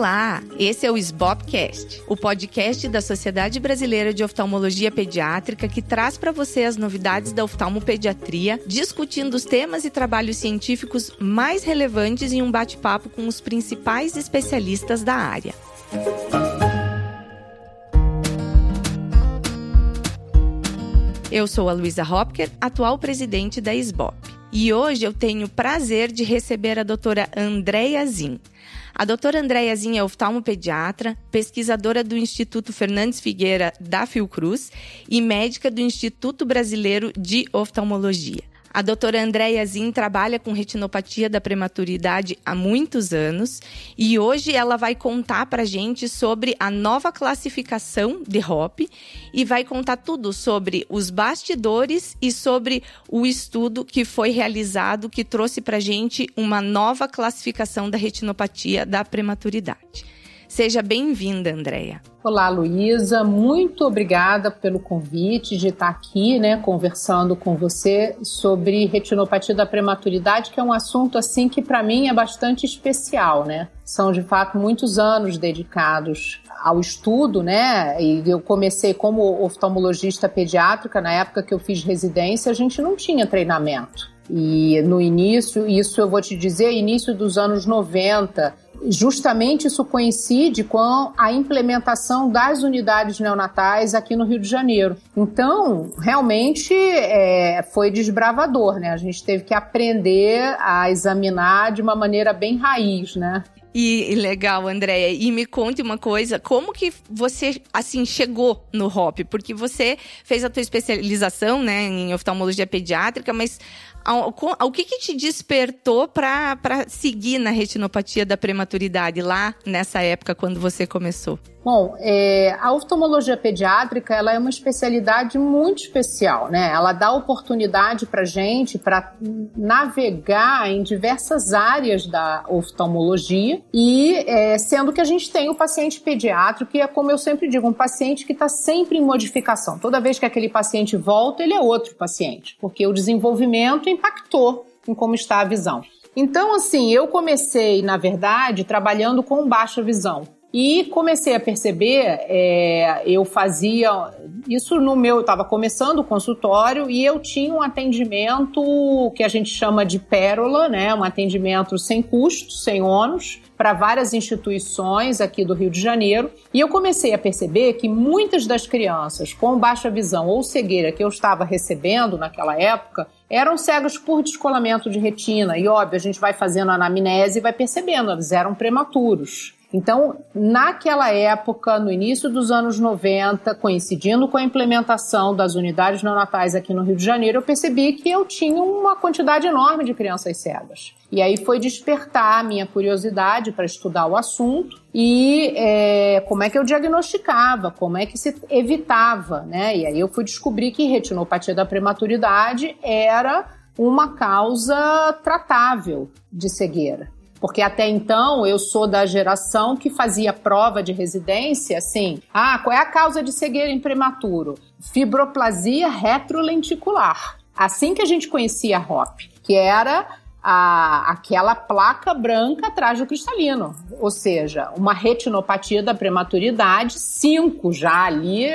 Olá, esse é o SBOPcast, o podcast da Sociedade Brasileira de Oftalmologia Pediátrica que traz para você as novidades da oftalmopediatria, discutindo os temas e trabalhos científicos mais relevantes em um bate-papo com os principais especialistas da área. Eu sou a Luísa Hopker, atual presidente da SBOP. E hoje eu tenho o prazer de receber a doutora Andréia Zin. A doutora Andréia Zin é oftalmopediatra, pesquisadora do Instituto Fernandes Figueira da Fiocruz e médica do Instituto Brasileiro de Oftalmologia. A doutora Andréia Zin trabalha com retinopatia da prematuridade há muitos anos e hoje ela vai contar para gente sobre a nova classificação de HOP e vai contar tudo sobre os bastidores e sobre o estudo que foi realizado que trouxe para gente uma nova classificação da retinopatia da prematuridade. Seja bem-vinda, Andréia. Olá, Luísa. Muito obrigada pelo convite de estar aqui, né, conversando com você sobre retinopatia da prematuridade, que é um assunto assim que para mim é bastante especial, né? São de fato muitos anos dedicados ao estudo, né? E eu comecei como oftalmologista pediátrica na época que eu fiz residência, a gente não tinha treinamento. E no início, isso eu vou te dizer, início dos anos 90, justamente isso coincide com a implementação das unidades neonatais aqui no Rio de Janeiro. Então, realmente é, foi desbravador, né? A gente teve que aprender a examinar de uma maneira bem raiz, né? E, legal, Andréia. E me conte uma coisa, como que você, assim, chegou no HOP? Porque você fez a tua especialização, né, em oftalmologia pediátrica, mas o que, que te despertou para seguir na retinopatia da prematuridade lá nessa época quando você começou? Bom, é, a oftalmologia pediátrica ela é uma especialidade muito especial, né? Ela dá oportunidade para gente para navegar em diversas áreas da oftalmologia e é, sendo que a gente tem o paciente pediátrico que é como eu sempre digo um paciente que está sempre em modificação. Toda vez que aquele paciente volta, ele é outro paciente, porque o desenvolvimento impactou em como está a visão. Então, assim, eu comecei, na verdade, trabalhando com baixa visão. E comecei a perceber, é, eu fazia isso no meu, eu estava começando o consultório e eu tinha um atendimento que a gente chama de pérola, né? Um atendimento sem custo, sem ônus, para várias instituições aqui do Rio de Janeiro. E eu comecei a perceber que muitas das crianças com baixa visão ou cegueira que eu estava recebendo naquela época eram cegas por descolamento de retina. E óbvio, a gente vai fazendo anamnese e vai percebendo, eles eram prematuros. Então, naquela época, no início dos anos 90, coincidindo com a implementação das unidades neonatais aqui no Rio de Janeiro, eu percebi que eu tinha uma quantidade enorme de crianças cegas. E aí foi despertar a minha curiosidade para estudar o assunto e é, como é que eu diagnosticava, como é que se evitava, né? E aí eu fui descobrir que retinopatia da prematuridade era uma causa tratável de cegueira. Porque até então eu sou da geração que fazia prova de residência assim: ah, qual é a causa de cegueira em prematuro? Fibroplasia retrolenticular. Assim que a gente conhecia a HOP, que era a, aquela placa branca atrás do cristalino, ou seja, uma retinopatia da prematuridade 5 já ali,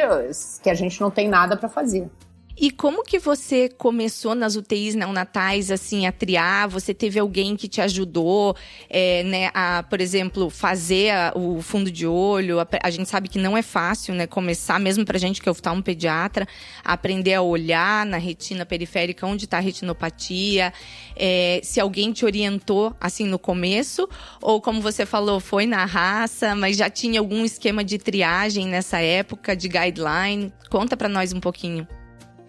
que a gente não tem nada para fazer. E como que você começou nas UTIs neonatais, assim, a triar? Você teve alguém que te ajudou, é, né, a, por exemplo, fazer a, o fundo de olho? A, a, gente sabe que não é fácil, né, começar, mesmo pra gente que é um pediatra, aprender a olhar na retina periférica onde está a retinopatia. É, se alguém te orientou, assim, no começo, ou como você falou, foi na raça, mas já tinha algum esquema de triagem nessa época, de guideline? Conta para nós um pouquinho.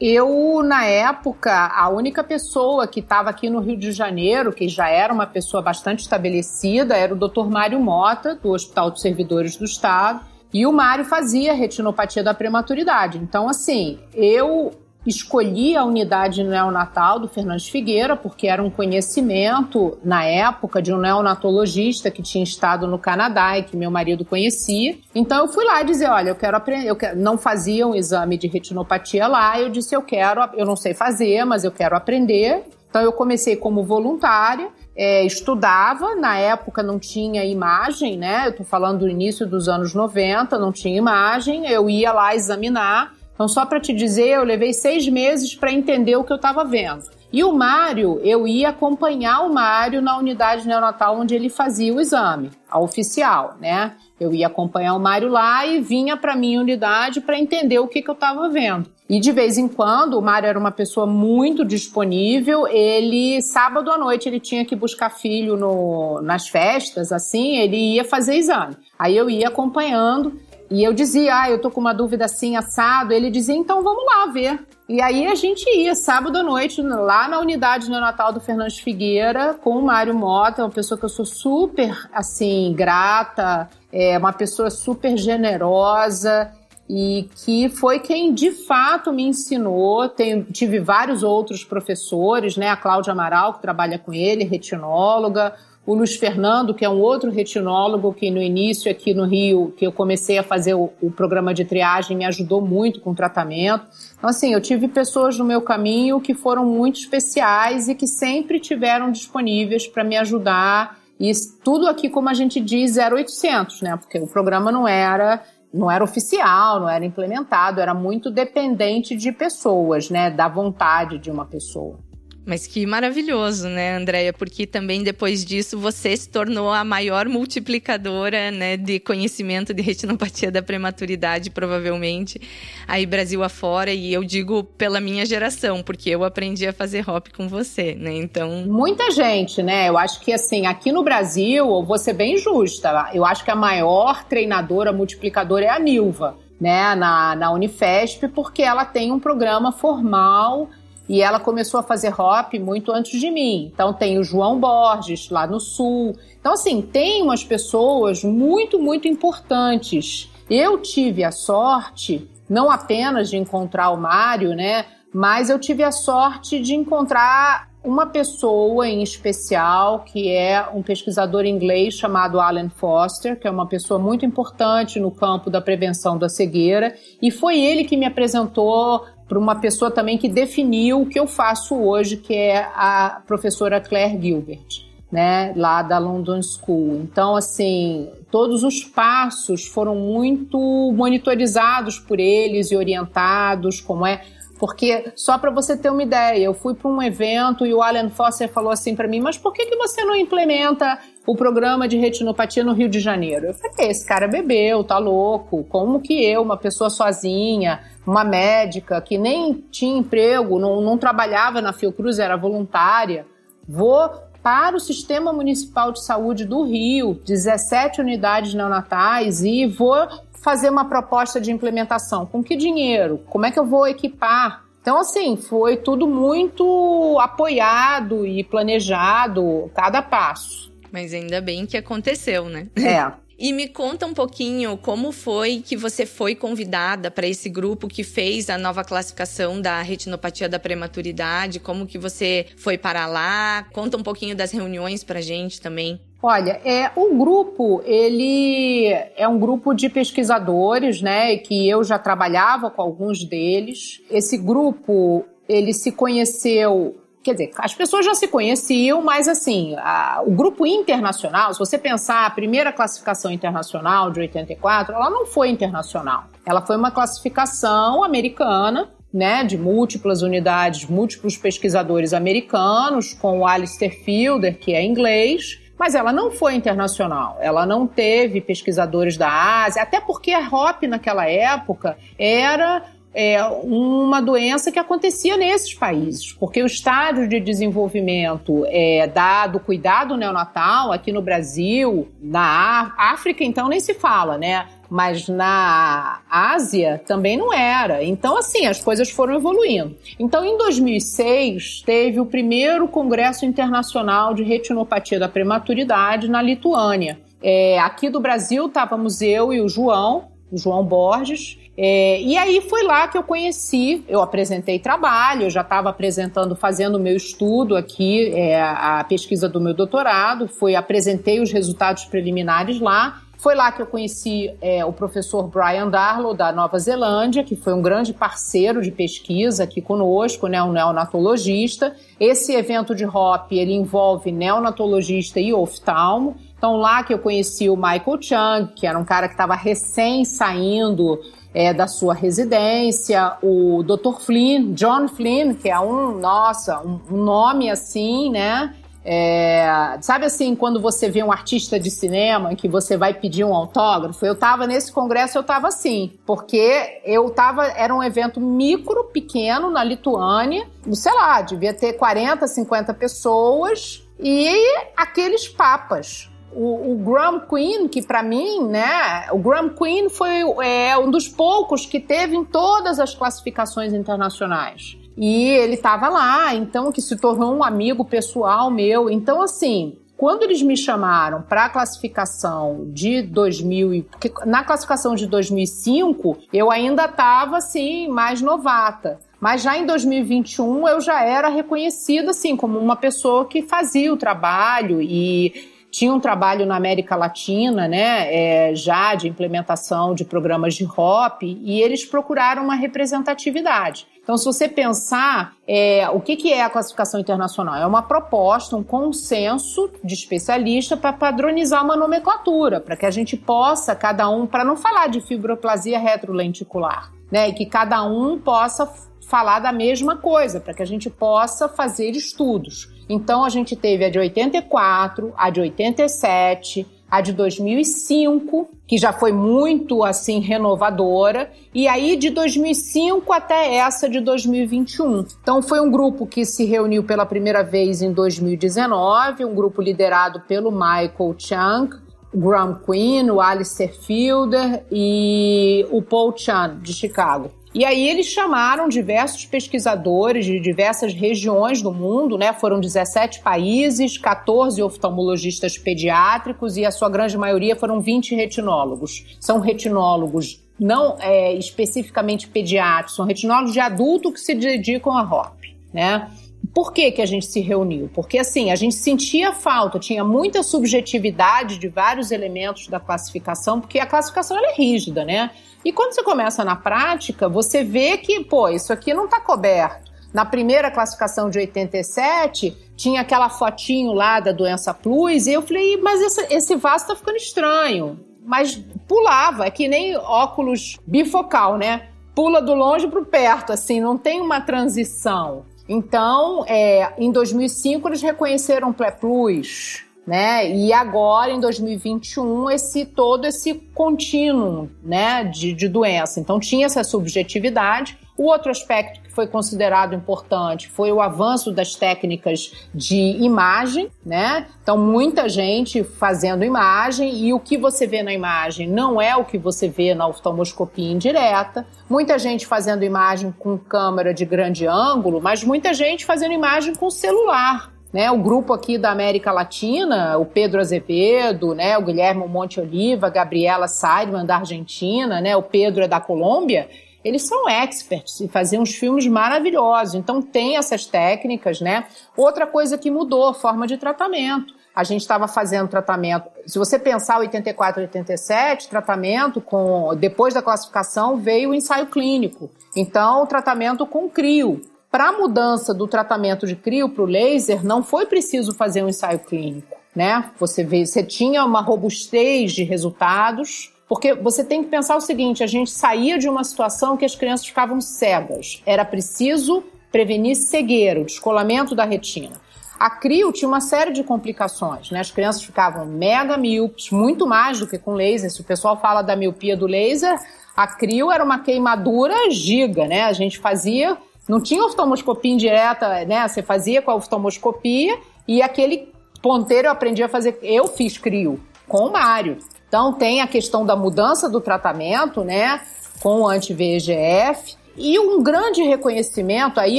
Eu, na época, a única pessoa que estava aqui no Rio de Janeiro, que já era uma pessoa bastante estabelecida, era o Dr. Mário Mota, do Hospital dos Servidores do Estado. E o Mário fazia retinopatia da prematuridade. Então, assim, eu Escolhi a unidade neonatal do Fernandes Figueira, porque era um conhecimento, na época, de um neonatologista que tinha estado no Canadá e que meu marido conhecia. Então eu fui lá dizer: olha, eu quero aprender. Eu quero... Não fazia um exame de retinopatia lá. Eu disse: eu quero, eu não sei fazer, mas eu quero aprender. Então eu comecei como voluntária é, estudava, na época não tinha imagem, né? Eu tô falando do início dos anos 90, não tinha imagem, eu ia lá examinar. Então, só para te dizer, eu levei seis meses para entender o que eu estava vendo. E o Mário, eu ia acompanhar o Mário na unidade neonatal onde ele fazia o exame, a oficial, né? Eu ia acompanhar o Mário lá e vinha para minha unidade para entender o que, que eu estava vendo. E de vez em quando, o Mário era uma pessoa muito disponível. Ele, sábado à noite, ele tinha que buscar filho no, nas festas, assim, ele ia fazer exame. Aí eu ia acompanhando. E eu dizia, ah, eu tô com uma dúvida assim, assado. Ele dizia, então vamos lá ver. E aí a gente ia, sábado à noite, lá na unidade neonatal do Fernandes Figueira, com o Mário Mota, uma pessoa que eu sou super, assim, grata, é uma pessoa super generosa e que foi quem de fato me ensinou. Tenho, tive vários outros professores, né? A Cláudia Amaral, que trabalha com ele, retinóloga, o Luiz Fernando, que é um outro retinólogo que no início aqui no Rio, que eu comecei a fazer o, o, programa de triagem, me ajudou muito com o tratamento. Então, assim, eu tive pessoas no meu caminho que foram muito especiais e que sempre tiveram disponíveis para me ajudar. E tudo aqui, como a gente diz, 0800, né? Porque o programa não era não era oficial, não era implementado, era muito dependente de pessoas, né? Da vontade de uma pessoa. Mas que maravilhoso, né, Andréia? Porque também depois disso você se tornou a maior multiplicadora né, de conhecimento de retinopatia da prematuridade, provavelmente, aí Brasil afora. E eu digo pela minha geração, porque eu aprendi a fazer hop com você, né? Então. Muita gente, né? Eu acho que assim, aqui no Brasil, vou ser bem justa, eu acho que a maior treinadora multiplicadora é a Nilva, né, na, na Unifesp, porque ela tem um programa formal e ela começou a fazer hop muito antes de mim. Então tem o João Borges lá no sul. Então assim, tem umas pessoas muito, muito importantes. Eu tive a sorte não apenas de encontrar o Mário, né, mas eu tive a sorte de encontrar uma pessoa em especial, que é um pesquisador inglês chamado Alan Foster, que é uma pessoa muito importante no campo da prevenção da cegueira, e foi ele que me apresentou para uma pessoa também que definiu o que eu faço hoje, que é a professora Claire Gilbert, né, lá da London School. Então, assim, todos os passos foram muito monitorizados por eles e orientados, como é porque, só para você ter uma ideia, eu fui para um evento e o Alan Foster falou assim para mim: Mas por que, que você não implementa o programa de retinopatia no Rio de Janeiro? Eu falei: Esse cara bebeu, tá louco. Como que eu, uma pessoa sozinha, uma médica que nem tinha emprego, não, não trabalhava na Fiocruz, era voluntária, vou para o Sistema Municipal de Saúde do Rio, 17 unidades neonatais, e vou fazer uma proposta de implementação. Com que dinheiro? Como é que eu vou equipar? Então, assim, foi tudo muito apoiado e planejado, cada passo. Mas ainda bem que aconteceu, né? É. E me conta um pouquinho como foi que você foi convidada para esse grupo que fez a nova classificação da retinopatia da prematuridade, como que você foi para lá? Conta um pouquinho das reuniões para gente também. Olha, é o grupo, ele é um grupo de pesquisadores, né, que eu já trabalhava com alguns deles. Esse grupo, ele se conheceu Quer dizer, as pessoas já se conheciam, mas assim, a, o grupo internacional, se você pensar a primeira classificação internacional de 84, ela não foi internacional. Ela foi uma classificação americana, né, de múltiplas unidades, múltiplos pesquisadores americanos, com o Alistair Fielder, que é inglês, mas ela não foi internacional. Ela não teve pesquisadores da Ásia, até porque a HOP naquela época era é, uma doença que acontecia nesses países, porque o estágio de desenvolvimento é, dado cuidado neonatal aqui no Brasil, na África então nem se fala, né? Mas na Ásia também não era. Então, assim, as coisas foram evoluindo. Então, em 2006, teve o primeiro Congresso Internacional de Retinopatia da Prematuridade na Lituânia. É, aqui do Brasil estávamos eu e o João, o João Borges, é, e aí foi lá que eu conheci, eu apresentei trabalho, eu já estava apresentando, fazendo meu estudo aqui, é, a pesquisa do meu doutorado, foi apresentei os resultados preliminares lá, Foi lá que eu conheci é, o professor Brian Darlow, da Nova Zelândia, que foi um grande parceiro de pesquisa aqui conosco, né, um neonatologista. Esse evento de HOP, ele envolve neonatologista e oftalmo. Então, lá que eu conheci o Michael Chung, que era um cara que estava recém saindo é, da sua residência, o Dr. Flynn, John Flynn, que é um, nossa, um, nome assim, né? É, sabe assim, quando você vê um artista de cinema que você vai pedir um autógrafo? Eu tava nesse congresso, eu tava assim, porque eu tava, era um evento micro, pequeno, na Lituânia, sei lá, devia ter 40, 50 pessoas, e aqueles papas. O, o Graham Queen, que para mim, né, o Graham Queen foi é, um dos poucos que teve em todas as classificações internacionais. E ele estava lá, então que se tornou um amigo pessoal meu. Então, assim, quando eles me chamaram para a classificação de 2000, porque na classificação de 2005 eu ainda estava assim mais novata, mas já em 2021 eu já era reconhecida assim como uma pessoa que fazia o trabalho e tinha um trabalho na América Latina, né, é, já de implementação de programas de HOP, e eles procuraram uma representatividade. Então, se você pensar, é, o que, que é a classificação internacional? É uma proposta, um consenso de especialista para padronizar uma nomenclatura, para que a gente possa, cada um, para não falar de fibroplasia retrolenticular, né, e que cada um possa falar da mesma coisa, para que a gente possa fazer estudos. Então a gente teve a de 84, a de 87, a de 2005, que já foi muito assim renovadora, e aí de 2005 até essa de 2021. Então foi um grupo que se reuniu pela primeira vez em 2019, um grupo liderado pelo Michael Chang, Graham Quinn, o Alistair Fielder e o Paul Chan de Chicago. E aí eles chamaram diversos pesquisadores de diversas regiões do mundo, né? Foram 17 países, 14 oftalmologistas pediátricos e a sua grande maioria foram 20 retinólogos. São retinólogos não é, especificamente pediátricos, são retinólogos de adulto que se dedicam a HOP, né? Por que, que a gente se reuniu? Porque assim, a gente sentia falta, tinha muita subjetividade de vários elementos da classificação, porque a classificação é rígida, né? E quando você começa na prática, você vê que, pô, isso aqui não está coberto. Na primeira classificação de 87, tinha aquela fotinho lá da doença plus, e eu falei, mas esse, esse vaso está ficando estranho. Mas pulava, é que nem óculos bifocal, né? Pula do longe para o perto, assim, não tem uma transição. Então, é, em 2005, eles reconheceram o Plus, né? E agora, em 2021, esse todo esse contínuo, né, de, de doença. Então tinha essa subjetividade. O outro aspecto que foi considerado importante foi o avanço das técnicas de imagem, né? Então, muita gente fazendo imagem e o que você vê na imagem não é o que você vê na oftalmoscopia indireta. Muita gente fazendo imagem com câmera de grande ângulo, mas muita gente fazendo imagem com celular, né, o grupo aqui da América Latina, o Pedro Azevedo, né, o Guilherme Monte Oliva, a Gabriela Seidman da Argentina, né, o Pedro é da Colômbia, eles são experts e faziam uns filmes maravilhosos. Então tem essas técnicas, né? Outra coisa que mudou, forma de tratamento. A gente estava fazendo tratamento. Se você pensar 84, 87, tratamento com depois da classificação veio o ensaio clínico. Então, tratamento com crio. Para a mudança do tratamento de crio para o laser, não foi preciso fazer um ensaio clínico, né? Você vê, você tinha uma robustez de resultados, porque você tem que pensar o seguinte: a gente saía de uma situação que as crianças ficavam cegas. Era preciso prevenir cegueira, descolamento da retina. A crio tinha uma série de complicações, né? As crianças ficavam mega míopes, muito mais do que com laser. Se o pessoal fala da miopia do laser, a crio era uma queimadura giga, né? A gente fazia não tinha oftalmoscopia indireta, né? Você fazia com a oftalmoscopia e aquele ponteiro eu aprendi a fazer. Eu fiz crio com o Mário. Então tem a questão da mudança do tratamento, né? Com o anti-VEGF. E um grande reconhecimento, aí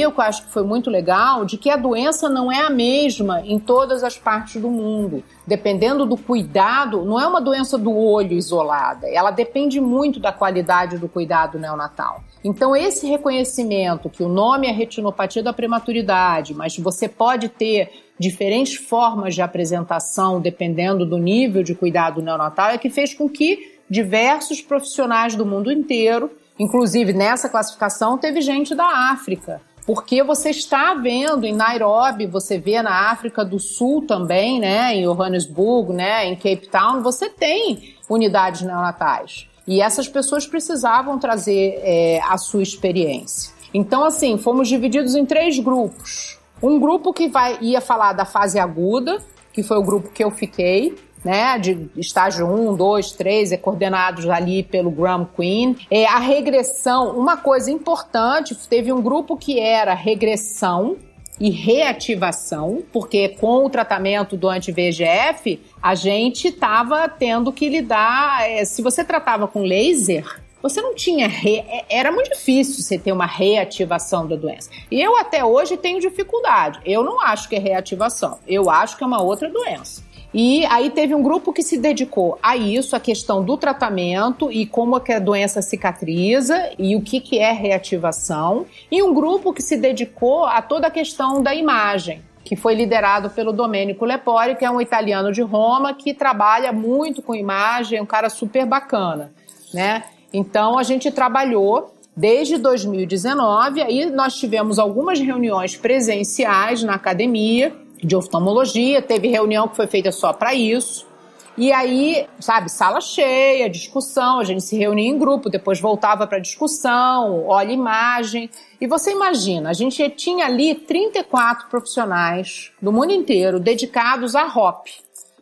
eu acho que foi muito legal, de que a doença não é a mesma em todas as partes do mundo. Dependendo do cuidado, não é uma doença do olho isolada, ela depende muito da qualidade do cuidado neonatal. Então, esse reconhecimento que o nome é retinopatia da prematuridade, mas você pode ter diferentes formas de apresentação dependendo do nível de cuidado neonatal, é que fez com que diversos profissionais do mundo inteiro, inclusive nessa classificação, teve gente da África. Porque você está vendo em Nairobi, você vê na África do Sul também, né, em Johannesburg, né, em Cape Town, você tem unidades neonatais. E essas pessoas precisavam trazer é, a sua experiência. Então, assim, fomos divididos em três grupos. Um grupo que vai, ia falar da fase aguda, que foi o grupo que eu fiquei, né, de estágio 1, 2, 3, é coordenados ali pelo Graham Queen. É, a regressão, uma coisa importante, teve um grupo que era regressão, e reativação, porque com o tratamento do anti-VEGF, a gente estava tendo que lidar. É, se você tratava com laser, você não tinha. Re... É, era muito difícil você ter uma reativação da doença. E eu até hoje tenho dificuldade. Eu não acho que é reativação. Eu acho que é uma outra doença. E aí teve um grupo que se dedicou a isso, a questão do tratamento e como é que a doença cicatriza e o que, que é reativação. E um grupo que se dedicou a toda a questão da imagem, que foi liderado pelo Domenico Lepori, que é um italiano de Roma que trabalha muito com imagem, um cara super bacana, né? Então a gente trabalhou desde 2019, aí nós tivemos algumas reuniões presenciais na academia de oftalmologia, teve reunião que foi feita só para isso. E aí, sabe, sala cheia, discussão, a gente se reunia em grupo, depois voltava para discussão, olha imagem. E você imagina, a gente tinha ali 34 profissionais do mundo inteiro dedicados à HOP.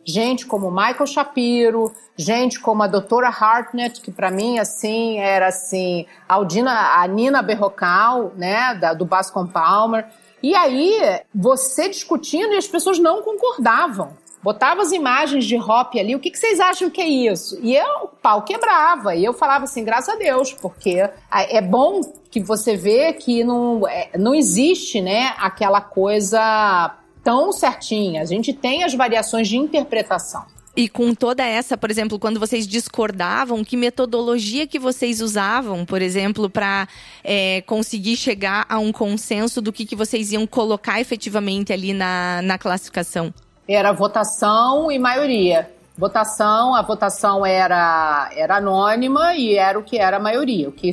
Gente como Michael Shapiro, gente como a doutora Hartnett, que para mim, assim, era assim, a, Aldina, a Nina Berrocal, né, da, do Bascom Palmer, e aí, você discutindo e as pessoas não concordavam. Botava as imagens de Hop ali, o que, que vocês acham que é isso? E eu, o pau quebrava. E eu falava assim, graças a Deus, porque é bom que você vê que não, é, não existe, né, aquela coisa tão certinha. A gente tem as variações de interpretação. E com toda essa, por exemplo, quando vocês discordavam, que metodologia que vocês usavam, por exemplo, para é, conseguir chegar a um consenso do que, que vocês iam colocar efetivamente ali na, na classificação? Era votação e maioria votação, a votação era, era anônima e era o que era a maioria. O que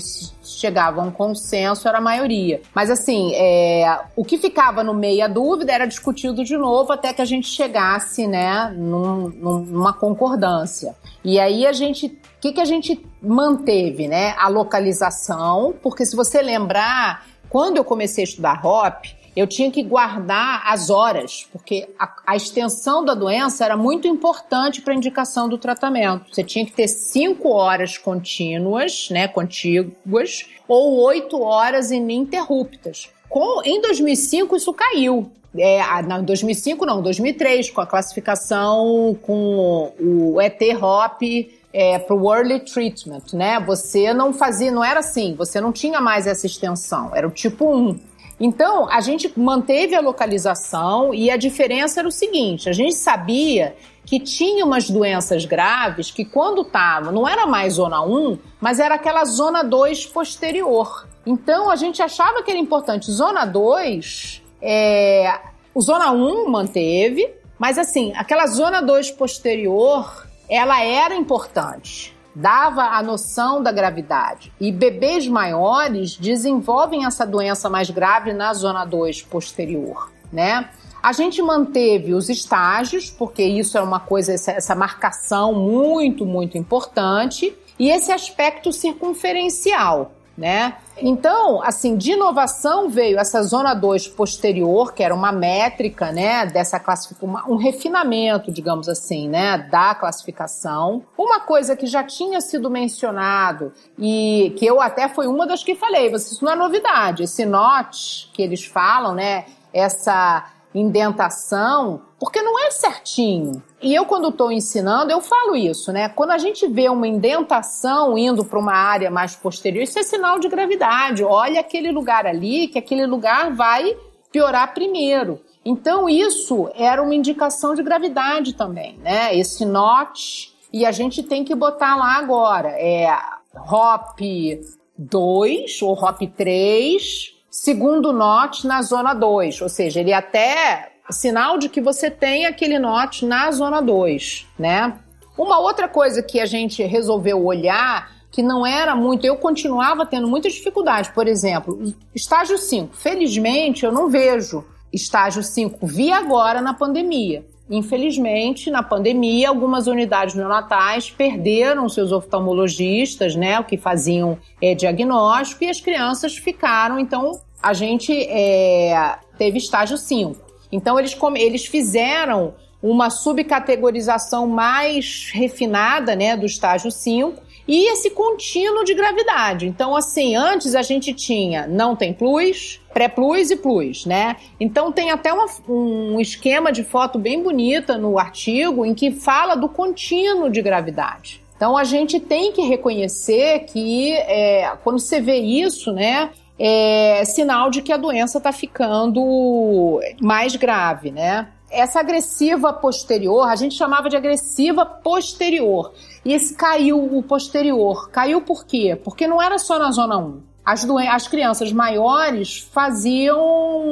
chegava a um consenso era a maioria. Mas assim, é, o que ficava no meio a dúvida era discutido de novo até que a gente chegasse, né, num, numa concordância. E aí a gente, o que, que a gente manteve, né? A localização, porque se você lembrar, quando eu comecei a estudar HOP, eu tinha que guardar as horas, porque a, a extensão da doença era muito importante para a indicação do tratamento. Você tinha que ter cinco horas contínuas, né, contíguas, ou oito horas ininterruptas. Com, em 2005 isso caiu. É, em 2005 não, 2003, com a classificação com o ET-HOP é, para o early treatment, né? Você não fazia, não era assim, você não tinha mais essa extensão, era o tipo 1. Então, a gente manteve a localização e a diferença era o seguinte: a gente sabia que tinha umas doenças graves que, quando estava, não era mais zona 1, mas era aquela zona 2 posterior. Então, a gente achava que era importante. Zona 2, é, o zona 1 manteve, mas assim, aquela zona 2 posterior, ela era importante dava a noção da gravidade. E bebês maiores desenvolvem essa doença mais grave na zona 2 posterior, né? A gente manteve os estágios, porque isso é uma coisa, essa, essa marcação muito, muito importante, e esse aspecto circunferencial né? Então, assim, de inovação veio essa zona 2 posterior, que era uma métrica, né, dessa classificação, um refinamento, digamos assim, né, da classificação. Uma coisa que já tinha sido mencionado e que eu até foi uma das que falei, isso não é novidade, esse NOT que eles falam, né, essa indentação, porque não é certinho. E eu, quando estou ensinando, eu falo isso, né? Quando a gente vê uma indentação indo para uma área mais posterior, isso é sinal de gravidade. Olha aquele lugar ali, que aquele lugar vai piorar primeiro. Então, isso era uma indicação de gravidade também, né? Esse NOT, e a gente tem que botar lá agora. É HOP, 2 ou HOP 3, segundo NOT na zona 2, ou seja, ele até sinal de que você tem aquele NOT na zona 2, né? Uma outra coisa que a gente resolveu olhar que não era muito, eu continuava tendo muita dificuldade. Por exemplo, estágio 5. Felizmente, eu não vejo estágio 5. Vi agora na pandemia. Infelizmente, na pandemia, algumas unidades neonatais perderam seus oftalmologistas, né, o que faziam é, diagnóstico, e as crianças ficaram. Então, a gente é, teve estágio 5. Então, eles, eles fizeram uma subcategorização mais refinada né, do estágio 5 e esse contínuo de gravidade. Então, assim, antes a gente tinha não tem plus, pré-plus e plus, né? Então tem até uma, um esquema de foto bem bonita no artigo em que fala do contínuo de gravidade. Então a gente tem que reconhecer que é, quando você vê isso, né? É sinal de que a doença está ficando mais grave, né? Essa agressiva posterior, a gente chamava de agressiva posterior. E esse caiu o posterior. Caiu por quê? Porque não era só na zona 1. As, as crianças maiores faziam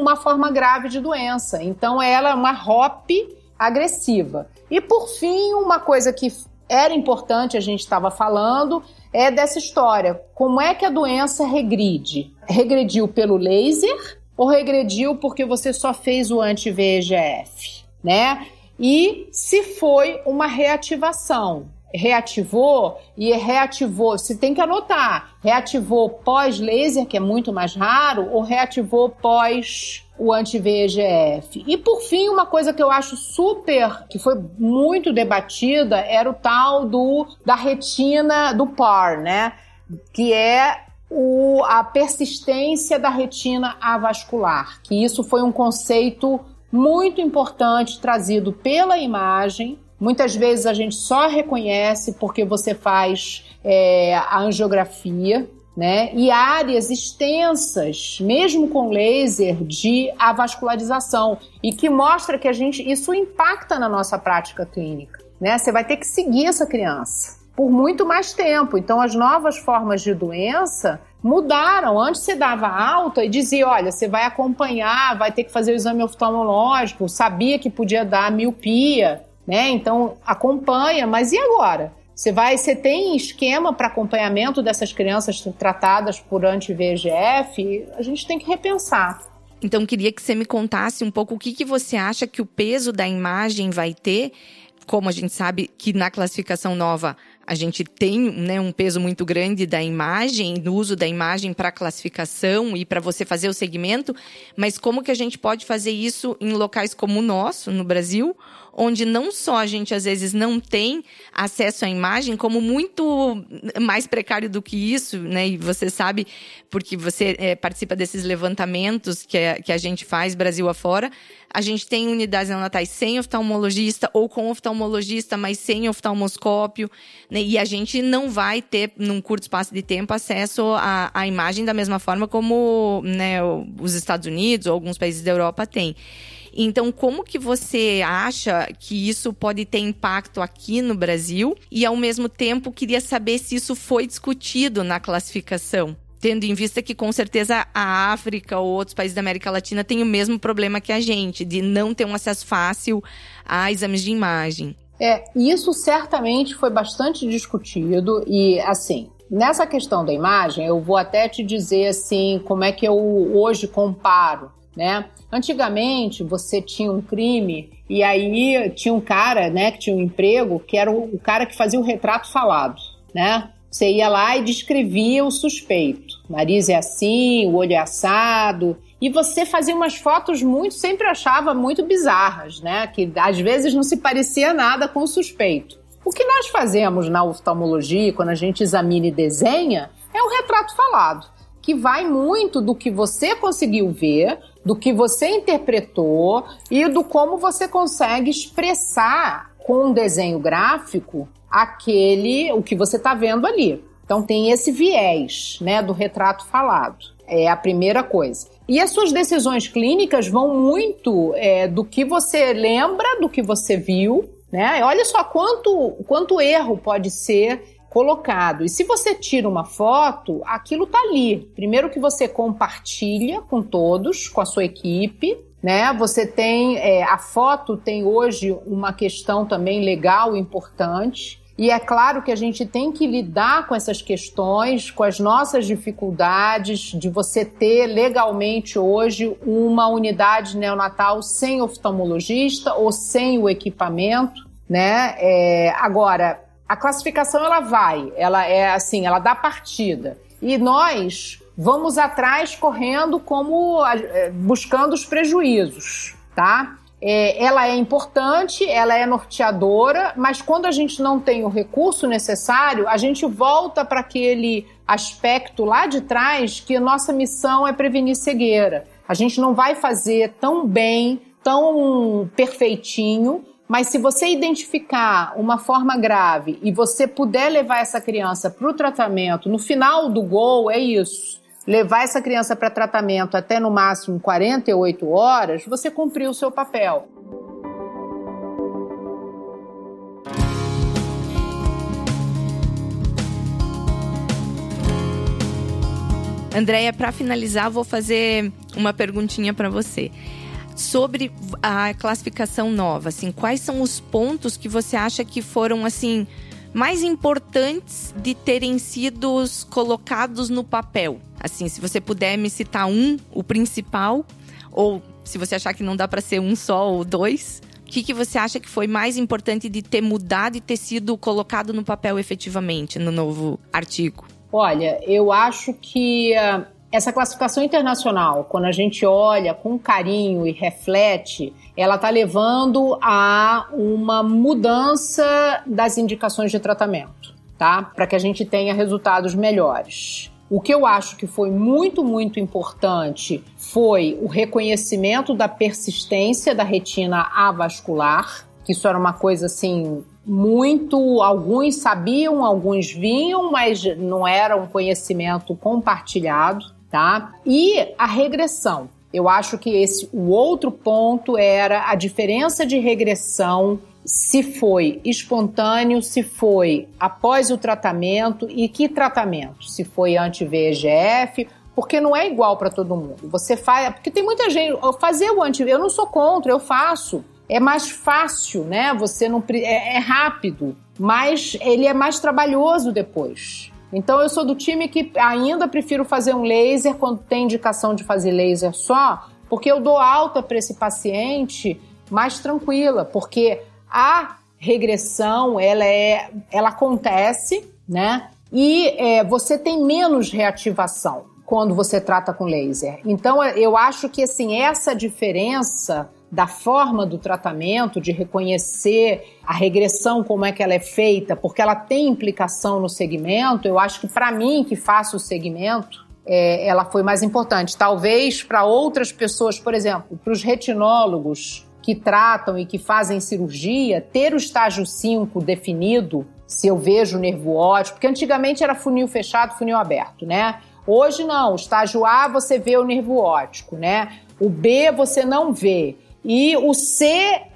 uma forma grave de doença. Então ela é uma HOP agressiva. E por fim, uma coisa que era importante, a gente estava falando, é dessa história. Como é que a doença regride? Regrediu pelo laser ou regrediu porque você só fez o anti-VEGF, né? E se foi uma reativação, reativou e reativou, se tem que anotar, reativou pós-laser, que é muito mais raro, ou reativou pós o anti-VEGF. E por fim, uma coisa que eu acho super, que foi muito debatida, era o tal do da retina do PAR, né? Que é o, a persistência da retina avascular, que isso foi um conceito muito importante trazido pela imagem Muitas vezes a gente só reconhece porque você faz é, a angiografia, né? E áreas extensas, mesmo com laser, de avascularização e que mostra que a gente isso impacta na nossa prática clínica, né? Você vai ter que seguir essa criança por muito mais tempo. Então, as novas formas de doença mudaram. Antes você dava alta e dizia: olha, você vai acompanhar, vai ter que fazer o exame oftalmológico, sabia que podia dar miopia né? Então acompanha, mas e agora? Você vai, você tem esquema para acompanhamento dessas crianças tratadas por anti-VEGF? A gente tem que repensar. Então queria que você me contasse um pouco o que, que você acha que o peso da imagem vai ter, como a gente sabe que na classificação nova a gente tem né, um peso muito grande da imagem, do uso da imagem para classificação e para você fazer o segmento, mas como que a gente pode fazer isso em locais como o nosso, no Brasil, onde não só a gente às vezes não tem acesso à imagem, como muito mais precário do que isso, né? E você sabe, porque você é, participa desses levantamentos que, é, que a gente faz Brasil afora, a gente tem unidades neonatais sem oftalmologista ou com oftalmologista, mas sem oftalmoscópio, né? E a gente não vai ter, num curto espaço de tempo, acesso à, à imagem da mesma forma como né, os Estados Unidos ou alguns países da Europa têm. Então, como que você acha que isso pode ter impacto aqui no Brasil? E ao mesmo tempo, queria saber se isso foi discutido na classificação tendo em vista que com certeza a África ou outros países da América Latina têm o mesmo problema que a gente, de não ter um acesso fácil a exames de imagem. É, isso certamente foi bastante discutido e assim, nessa questão da imagem, eu vou até te dizer assim, como é que eu hoje comparo né? Antigamente você tinha um crime e aí tinha um cara, né, que tinha um emprego, que era o, cara que fazia o retrato falado, né? Você ia lá e descrevia o suspeito. O nariz é assim, o olho é assado. E você fazia umas fotos muito, sempre achava muito bizarras, né? Que às vezes não se parecia nada com o suspeito. O que nós fazemos na oftalmologia, quando a gente examina e desenha, é o retrato falado, que vai muito do que você conseguiu ver, do que você interpretou e do como você consegue expressar com um desenho gráfico aquele o que você está vendo ali. Então tem esse viés, né, do retrato falado. É a primeira coisa. E as suas decisões clínicas vão muito é, do que você lembra, do que você viu, né? Olha só quanto, quanto erro pode ser colocado. E se você tira uma foto, aquilo tá ali. Primeiro que você compartilha com todos, com a sua equipe, né? Você tem é, a foto tem hoje uma questão também legal importante. E é claro que a gente tem que lidar com essas questões, com as nossas dificuldades de você ter legalmente hoje uma unidade neonatal sem oftalmologista ou sem o equipamento, né? É, agora, a classificação ela vai, ela é assim, ela dá partida. E nós vamos atrás correndo como é, buscando os prejuízos, tá? É, ela é importante, ela é norteadora, mas quando a gente não tem o recurso necessário, a gente volta para aquele aspecto lá de trás que nossa missão é prevenir cegueira. A gente não vai fazer tão bem, tão perfeitinho, mas se você identificar uma forma grave e você puder levar essa criança para o tratamento, no final do gol é isso levar essa criança para tratamento até no máximo 48 horas, você cumpriu o seu papel. Andréia, para finalizar, vou fazer uma perguntinha para você. Sobre a classificação nova, assim, quais são os pontos que você acha que foram assim mais importantes de terem sido colocados no papel? Assim, se você puder me citar um, o principal, ou se você achar que não dá para ser um só ou dois, o que, que você acha que foi mais importante de ter mudado e ter sido colocado no papel efetivamente no novo artigo? Olha, eu acho que uh, essa classificação internacional, quando a gente olha com carinho e reflete, ela está levando a uma mudança das indicações de tratamento, tá? Para que a gente tenha resultados melhores. O que eu acho que foi muito, muito importante foi o reconhecimento da persistência da retina avascular, que isso era uma coisa assim muito, alguns sabiam, alguns vinham, mas não era um conhecimento compartilhado, tá? E a regressão. Eu acho que esse o outro ponto era a diferença de regressão se foi espontâneo, se foi após o tratamento e que tratamento, se foi anti-VEGF, porque não é igual para todo mundo. Você faz, porque tem muita gente fazer o anti, eu não sou contra, eu faço. É mais fácil, né? Você não é, é rápido, mas ele é mais trabalhoso depois. Então eu sou do time que ainda prefiro fazer um laser quando tem indicação de fazer laser só, porque eu dou alta para esse paciente mais tranquila, porque a regressão ela é, ela acontece, né? E é, você tem menos reativação quando você trata com laser. Então eu acho que assim essa diferença da forma do tratamento, de reconhecer a regressão, como é que ela é feita, porque ela tem implicação no segmento, eu acho que para mim, que faço o segmento, é, ela foi mais importante. Talvez para outras pessoas, por exemplo, para os retinólogos que tratam e que fazem cirurgia, ter o estágio 5 definido, se eu vejo o nervo óptico, porque antigamente era funil fechado, funil aberto, né? Hoje não, o estágio A você vê o nervo óptico, né? O B você não vê. E o C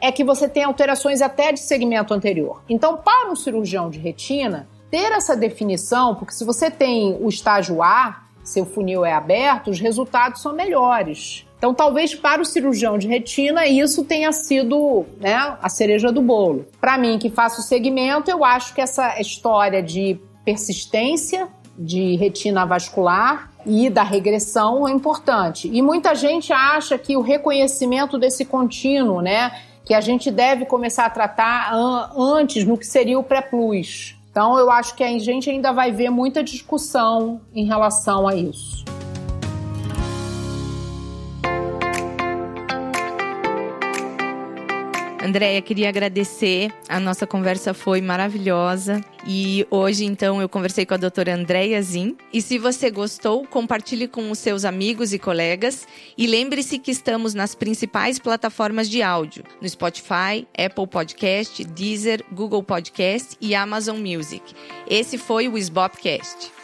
é que você tem alterações até de segmento anterior. Então, para um cirurgião de retina, ter essa definição, porque se você tem o estágio A, seu funil é aberto, os resultados são melhores. Então, talvez para o cirurgião de retina isso tenha sido né, a cereja do bolo. Para mim, que faço o segmento, eu acho que essa história de persistência de retina vascular e da regressão é importante. E muita gente acha que o reconhecimento desse contínuo, né, que a gente deve começar a tratar antes no que seria o pré-plus. Então, eu acho que a gente ainda vai ver muita discussão em relação a isso. Andréia, queria agradecer. A nossa conversa foi maravilhosa. E hoje, então, eu conversei com a doutora Andréia Zin. E se você gostou, compartilhe com os seus amigos e colegas. E lembre-se que estamos nas principais plataformas de áudio: no Spotify, Apple Podcast, Deezer, Google Podcast e Amazon Music. Esse foi o Sbopcast.